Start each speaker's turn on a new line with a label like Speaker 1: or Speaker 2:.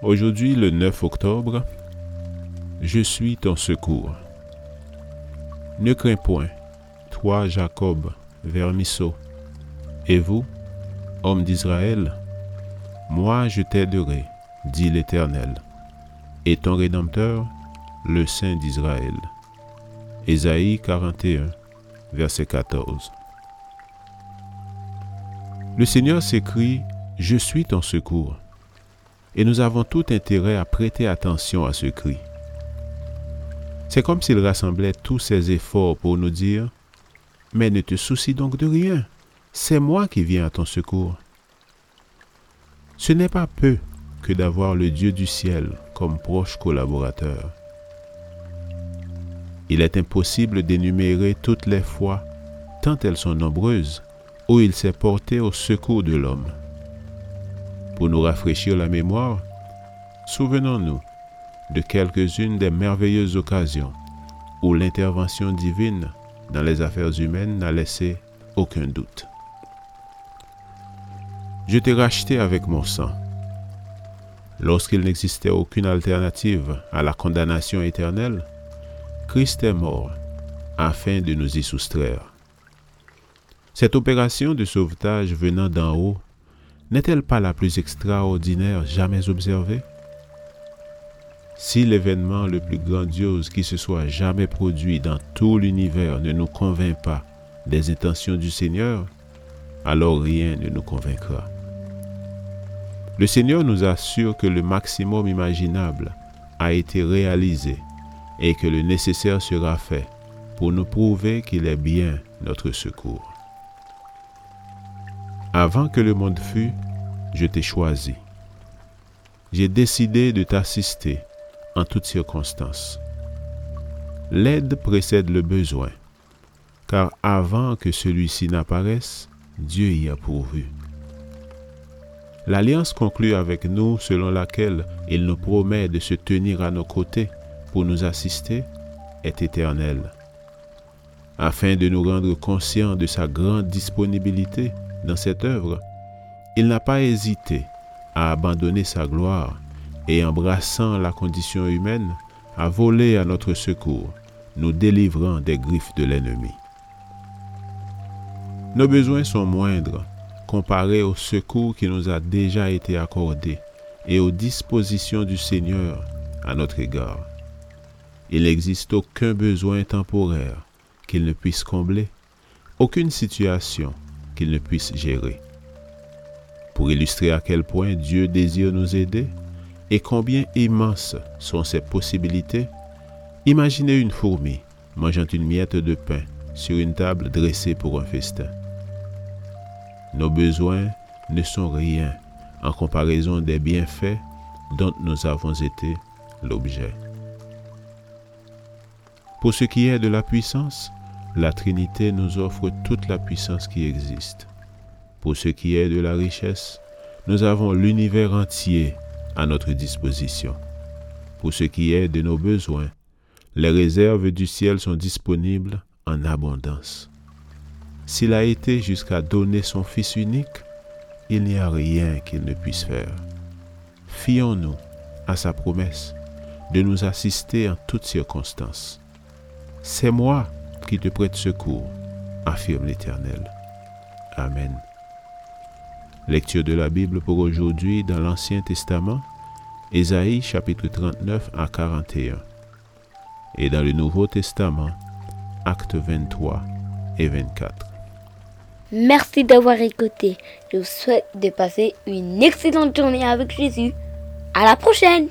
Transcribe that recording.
Speaker 1: Aujourd'hui, le 9 octobre, je suis ton secours. Ne crains point, toi Jacob, vermisseau, et vous, homme d'Israël, moi je t'aiderai, dit l'Éternel, et ton Rédempteur, le Saint d'Israël. Ésaïe 41, verset 14. Le Seigneur s'écrit, Je suis ton secours et nous avons tout intérêt à prêter attention à ce cri. C'est comme s'il rassemblait tous ses efforts pour nous dire, Mais ne te soucie donc de rien, c'est moi qui viens à ton secours. Ce n'est pas peu que d'avoir le Dieu du ciel comme proche collaborateur. Il est impossible d'énumérer toutes les fois, tant elles sont nombreuses, où il s'est porté au secours de l'homme. Pour nous rafraîchir la mémoire, souvenons-nous de quelques-unes des merveilleuses occasions où l'intervention divine dans les affaires humaines n'a laissé aucun doute. Je t'ai racheté avec mon sang. Lorsqu'il n'existait aucune alternative à la condamnation éternelle, Christ est mort afin de nous y soustraire. Cette opération de sauvetage venant d'en haut n'est-elle pas la plus extraordinaire jamais observée? Si l'événement le plus grandiose qui se soit jamais produit dans tout l'univers ne nous convainc pas des intentions du Seigneur, alors rien ne nous convaincra. Le Seigneur nous assure que le maximum imaginable a été réalisé et que le nécessaire sera fait pour nous prouver qu'il est bien notre secours. Avant que le monde fût, je t'ai choisi. J'ai décidé de t'assister en toutes circonstances. L'aide précède le besoin, car avant que celui-ci n'apparaisse, Dieu y a pourvu. L'alliance conclue avec nous selon laquelle il nous promet de se tenir à nos côtés pour nous assister est éternelle. Afin de nous rendre conscients de sa grande disponibilité dans cette œuvre, il n'a pas hésité à abandonner sa gloire et embrassant la condition humaine, à voler à notre secours, nous délivrant des griffes de l'ennemi. Nos besoins sont moindres comparés au secours qui nous a déjà été accordé et aux dispositions du Seigneur à notre égard. Il n'existe aucun besoin temporaire qu'il ne puisse combler, aucune situation qu'il ne puisse gérer. Pour illustrer à quel point Dieu désire nous aider et combien immenses sont ses possibilités, imaginez une fourmi mangeant une miette de pain sur une table dressée pour un festin. Nos besoins ne sont rien en comparaison des bienfaits dont nous avons été l'objet. Pour ce qui est de la puissance, la Trinité nous offre toute la puissance qui existe. Pour ce qui est de la richesse, nous avons l'univers entier à notre disposition. Pour ce qui est de nos besoins, les réserves du ciel sont disponibles en abondance. S'il a été jusqu'à donner son Fils unique, il n'y a rien qu'il ne puisse faire. Fions-nous à sa promesse de nous assister en toutes circonstances. C'est moi qui te prête secours, affirme l'Éternel. Amen. Lecture de la Bible pour aujourd'hui dans l'Ancien Testament, Ésaïe chapitre 39 à 41. Et dans le Nouveau Testament, actes 23 et 24.
Speaker 2: Merci d'avoir écouté. Je vous souhaite de passer une excellente journée avec Jésus. À la prochaine!